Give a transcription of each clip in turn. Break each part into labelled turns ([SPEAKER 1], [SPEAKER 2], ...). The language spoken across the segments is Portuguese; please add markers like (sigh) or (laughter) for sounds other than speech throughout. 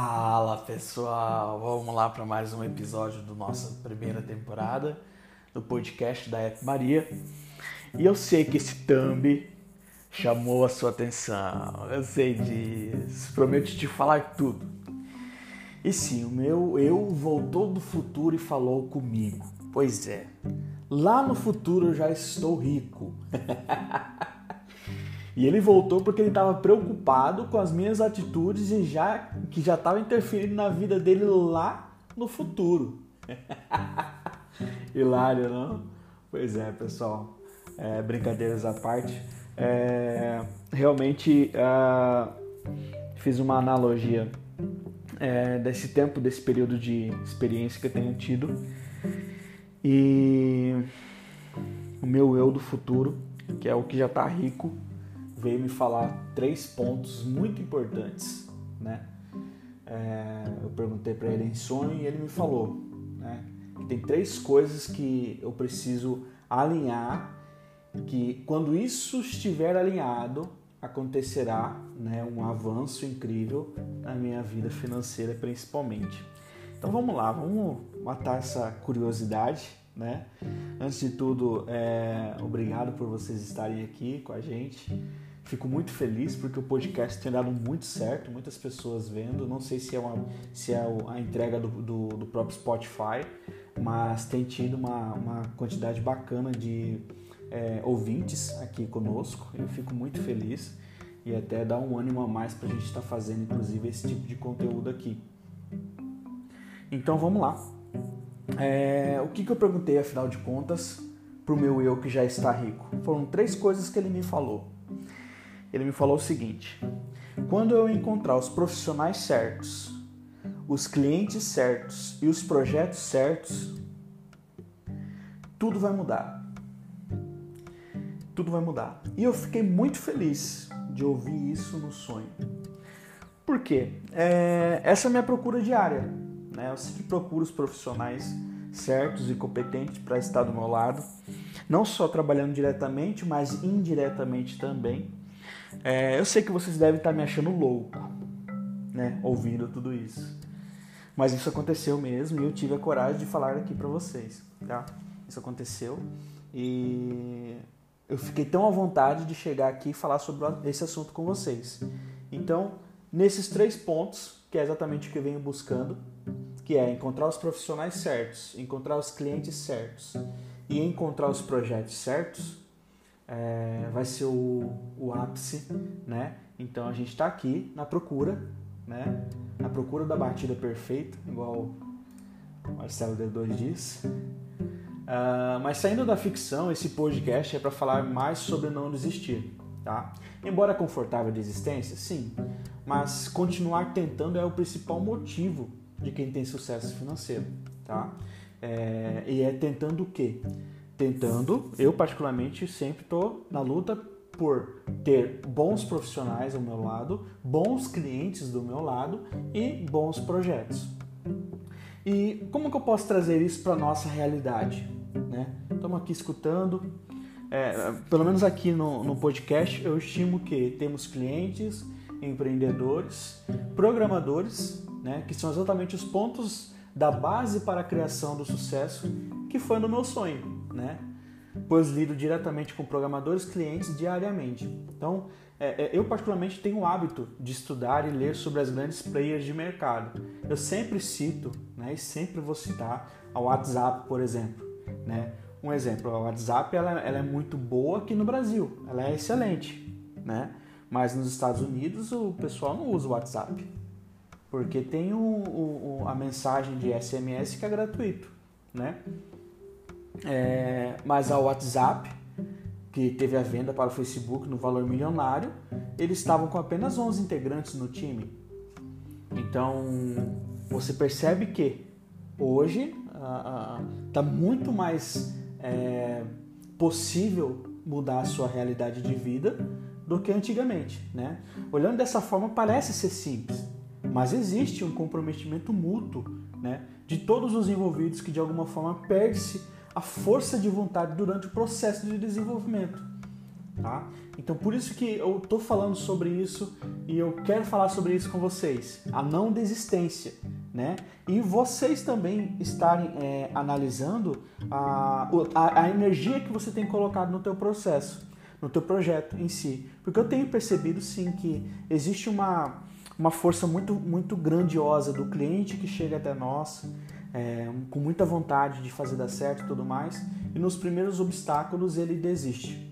[SPEAKER 1] Fala pessoal, vamos lá para mais um episódio da nossa primeira temporada do podcast da F Maria. E eu sei que esse thumb chamou a sua atenção, eu sei disso, prometo te falar tudo. E sim, o meu eu voltou do futuro e falou comigo. Pois é, lá no futuro eu já estou rico. (laughs) E ele voltou porque ele estava preocupado com as minhas atitudes e já que já estava interferindo na vida dele lá no futuro. (laughs) Hilário, não? Pois é, pessoal. É, brincadeiras à parte. É, realmente uh, fiz uma analogia é, desse tempo, desse período de experiência que eu tenho tido. E o meu eu do futuro, que é o que já está rico, veio me falar três pontos muito importantes, né? É, eu perguntei para ele em sonho e ele me falou, né? Que tem três coisas que eu preciso alinhar, que quando isso estiver alinhado acontecerá, né? Um avanço incrível na minha vida financeira, principalmente. Então vamos lá, vamos matar essa curiosidade, né? Antes de tudo, é, obrigado por vocês estarem aqui com a gente. Fico muito feliz porque o podcast tem dado muito certo, muitas pessoas vendo. Não sei se é, uma, se é a entrega do, do, do próprio Spotify, mas tem tido uma, uma quantidade bacana de é, ouvintes aqui conosco. Eu fico muito feliz e até dá um ânimo a mais para a gente estar tá fazendo, inclusive, esse tipo de conteúdo aqui. Então vamos lá. É, o que, que eu perguntei, afinal de contas, para o meu eu que já está rico? Foram três coisas que ele me falou ele me falou o seguinte: quando eu encontrar os profissionais certos, os clientes certos e os projetos certos, tudo vai mudar. Tudo vai mudar. E eu fiquei muito feliz de ouvir isso no sonho. Por quê? É, essa é a minha procura diária. Né? Eu sempre procuro os profissionais certos e competentes para estar do meu lado, não só trabalhando diretamente, mas indiretamente também. É, eu sei que vocês devem estar me achando louco, né, ouvindo tudo isso. Mas isso aconteceu mesmo e eu tive a coragem de falar aqui para vocês, tá? Isso aconteceu e eu fiquei tão à vontade de chegar aqui e falar sobre esse assunto com vocês. Então, nesses três pontos, que é exatamente o que eu venho buscando, que é encontrar os profissionais certos, encontrar os clientes certos e encontrar os projetos certos, é, vai ser o, o ápice, né? Então a gente está aqui na procura, né? Na procura da batida perfeita, igual o Marcelo D2 diz. Uh, mas saindo da ficção, esse podcast é para falar mais sobre não desistir, tá? Embora confortável de existência, sim, mas continuar tentando é o principal motivo de quem tem sucesso financeiro, tá? É, e é tentando o quê? Tentando, eu particularmente sempre estou na luta por ter bons profissionais ao meu lado, bons clientes do meu lado e bons projetos. E como que eu posso trazer isso para nossa realidade? Né? Estamos aqui escutando, é, pelo menos aqui no, no podcast, eu estimo que temos clientes, empreendedores, programadores, né, que são exatamente os pontos da base para a criação do sucesso que foi no meu sonho né? Pois lido diretamente com programadores clientes diariamente. Então, é, é, eu particularmente tenho o hábito de estudar e ler sobre as grandes players de mercado. Eu sempre cito, né, e sempre vou citar a WhatsApp, por exemplo, né? Um exemplo, a WhatsApp ela, ela é muito boa aqui no Brasil, ela é excelente, né? Mas nos Estados Unidos o pessoal não usa o WhatsApp, porque tem o, o, a mensagem de SMS que é gratuito, né? É, mas a WhatsApp, que teve a venda para o Facebook no valor milionário, eles estavam com apenas 11 integrantes no time. Então você percebe que hoje está muito mais é, possível mudar a sua realidade de vida do que antigamente. Né? Olhando dessa forma, parece ser simples, mas existe um comprometimento mútuo né, de todos os envolvidos que de alguma forma perde-se a força de vontade durante o processo de desenvolvimento. tá? Então por isso que eu tô falando sobre isso e eu quero falar sobre isso com vocês, a não desistência, né? E vocês também estarem é, analisando a, a, a energia que você tem colocado no teu processo, no teu projeto em si, porque eu tenho percebido sim que existe uma uma força muito muito grandiosa do cliente que chega até nós é, com muita vontade de fazer dar certo e tudo mais, e nos primeiros obstáculos ele desiste.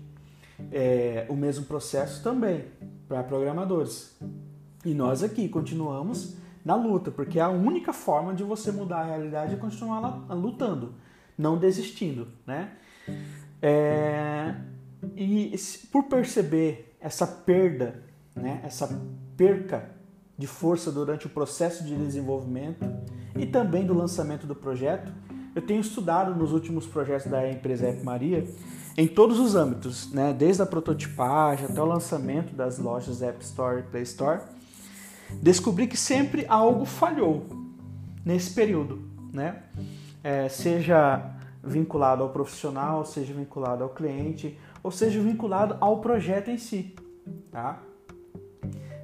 [SPEAKER 1] É, o mesmo processo também para programadores. E nós aqui continuamos na luta, porque é a única forma de você mudar a realidade é continuar lutando, não desistindo, né? É, e por perceber essa perda, né, essa perca de força durante o processo de desenvolvimento e também do lançamento do projeto, eu tenho estudado nos últimos projetos da empresa App Maria em todos os âmbitos, né? desde a prototipagem até o lançamento das lojas App Store e Play Store, descobri que sempre algo falhou nesse período, né? É, seja vinculado ao profissional, seja vinculado ao cliente, ou seja vinculado ao projeto em si, tá?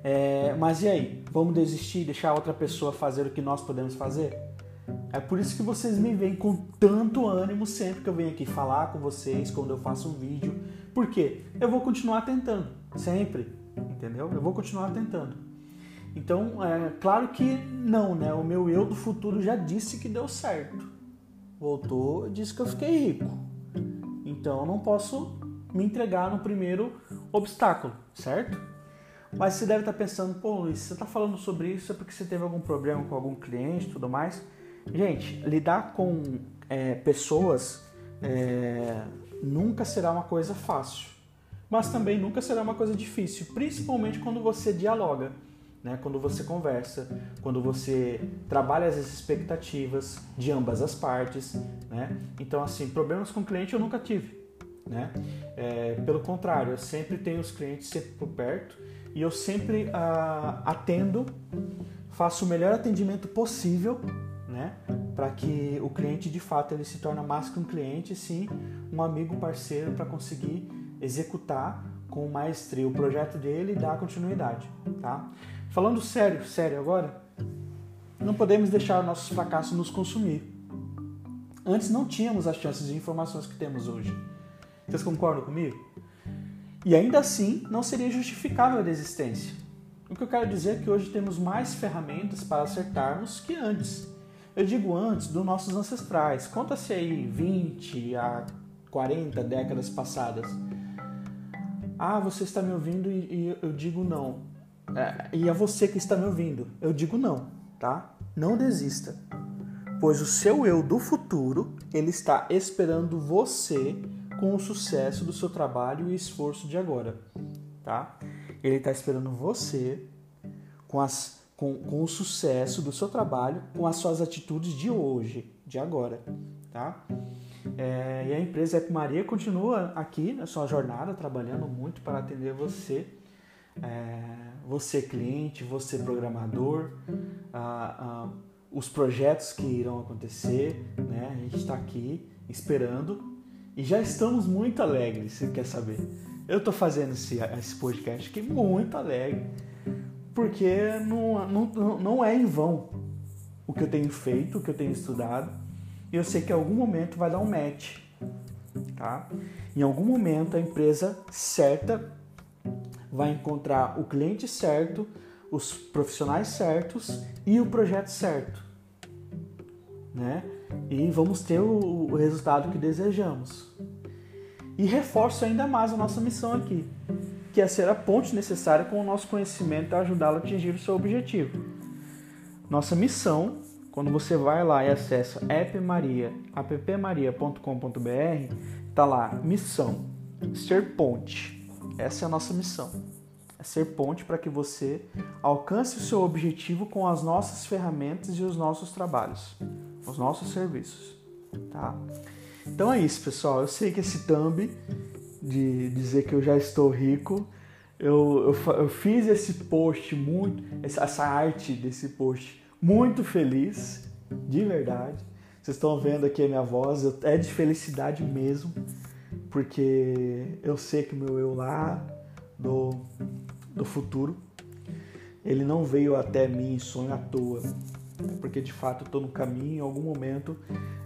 [SPEAKER 1] É, mas e aí? Vamos desistir, deixar outra pessoa fazer o que nós podemos fazer? É por isso que vocês me veem com tanto ânimo sempre que eu venho aqui falar com vocês, quando eu faço um vídeo. Por quê? Eu vou continuar tentando, sempre, entendeu? Eu vou continuar tentando. Então, é claro que não, né? O meu eu do futuro já disse que deu certo. Voltou, disse que eu fiquei rico. Então, eu não posso me entregar no primeiro obstáculo, certo? Mas você deve estar pensando, pô Luiz, você está falando sobre isso é porque você teve algum problema com algum cliente e tudo mais. Gente, lidar com é, pessoas é, nunca será uma coisa fácil, mas também nunca será uma coisa difícil, principalmente quando você dialoga, né? quando você conversa, quando você trabalha as expectativas de ambas as partes. Né? Então, assim, problemas com cliente eu nunca tive. Né? É, pelo contrário, eu sempre tenho os clientes sempre por perto e eu sempre ah, atendo, faço o melhor atendimento possível, né? Para que o cliente de fato ele se torne mais que um cliente, sim, um amigo parceiro para conseguir executar com maestria o projeto dele e dar continuidade, tá? Falando sério, sério agora, não podemos deixar nossos fracassos nos consumir. Antes não tínhamos as chances e informações que temos hoje. Vocês concordam comigo? E ainda assim, não seria justificável a desistência. O que eu quero dizer é que hoje temos mais ferramentas para acertarmos que antes. Eu digo antes dos nossos ancestrais. Conta-se aí 20 a 40 décadas passadas. Ah, você está me ouvindo e, eu digo não. É, e é você que está me ouvindo. Eu digo não, tá? Não desista. Pois o seu eu do futuro, ele está esperando você com o sucesso do seu trabalho e esforço de agora, tá? Ele está esperando você com, as, com, com o sucesso do seu trabalho, com as suas atitudes de hoje, de agora, tá? É, e a empresa Ep Maria continua aqui na sua jornada, trabalhando muito para atender você, é, você cliente, você programador, os projetos que irão acontecer, né? A gente está aqui esperando e já estamos muito alegres, se quer saber. Eu estou fazendo esse, esse podcast aqui muito alegre, porque não, não, não é em vão o que eu tenho feito, o que eu tenho estudado, e eu sei que em algum momento vai dar um match, tá? Em algum momento a empresa certa vai encontrar o cliente certo, os profissionais certos e o projeto certo, né? E vamos ter o, o resultado que desejamos. E reforço ainda mais a nossa missão aqui, que é ser a ponte necessária com o nosso conhecimento a ajudá-lo a atingir o seu objetivo. Nossa missão, quando você vai lá e acessa appmaria, appmaria.com.br, está lá, missão, ser ponte. Essa é a nossa missão. É ser ponte para que você alcance o seu objetivo com as nossas ferramentas e os nossos trabalhos os nossos serviços, tá? Então é isso, pessoal. Eu sei que esse thumb de dizer que eu já estou rico, eu, eu, eu fiz esse post muito, essa arte desse post muito feliz, de verdade. Vocês estão vendo aqui a minha voz, é de felicidade mesmo, porque eu sei que o meu eu lá do, do futuro, ele não veio até mim em sonho à toa, porque de fato estou no caminho, em algum momento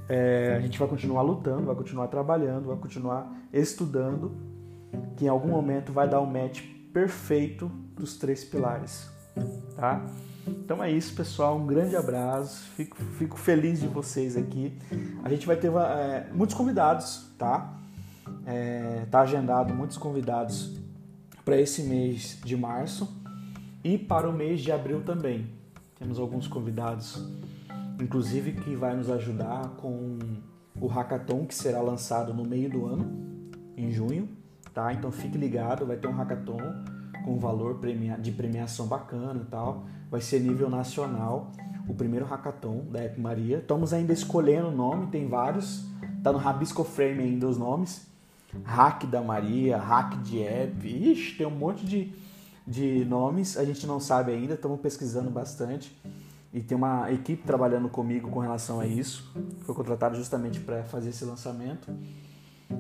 [SPEAKER 1] é, a gente vai continuar lutando, vai continuar trabalhando, vai continuar estudando, que em algum momento vai dar o um match perfeito dos três pilares, tá? Então é isso, pessoal. Um grande abraço. Fico, fico feliz de vocês aqui. A gente vai ter é, muitos convidados, tá? É, tá agendado muitos convidados para esse mês de março e para o mês de abril também. Temos alguns convidados, inclusive que vai nos ajudar com o hackathon que será lançado no meio do ano, em junho, tá? Então fique ligado, vai ter um hackathon com valor de premiação bacana e tal. Vai ser nível nacional, o primeiro hackathon da App Maria. Estamos ainda escolhendo o nome, tem vários. Tá no Rabisco Frame ainda os nomes. Hack da Maria, Hack de App. Ixi, tem um monte de, de nomes. A gente não sabe ainda, estamos pesquisando bastante. E tem uma equipe trabalhando comigo com relação a isso. Foi contratado justamente para fazer esse lançamento.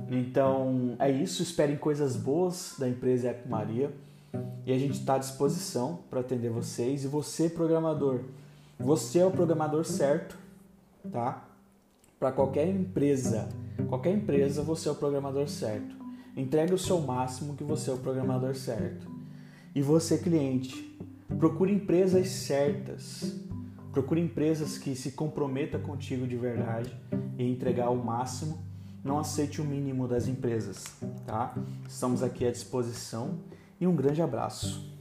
[SPEAKER 1] Então é isso. Esperem coisas boas da empresa App Maria e a gente está à disposição para atender vocês. E você, programador, você é o programador certo, tá? Para qualquer empresa, qualquer empresa, você é o programador certo. Entregue o seu máximo que você é o programador certo. E você, cliente, procure empresas certas. Procure empresas que se comprometam contigo de verdade e entregar o máximo. Não aceite o mínimo das empresas, tá? Estamos aqui à disposição e um grande abraço.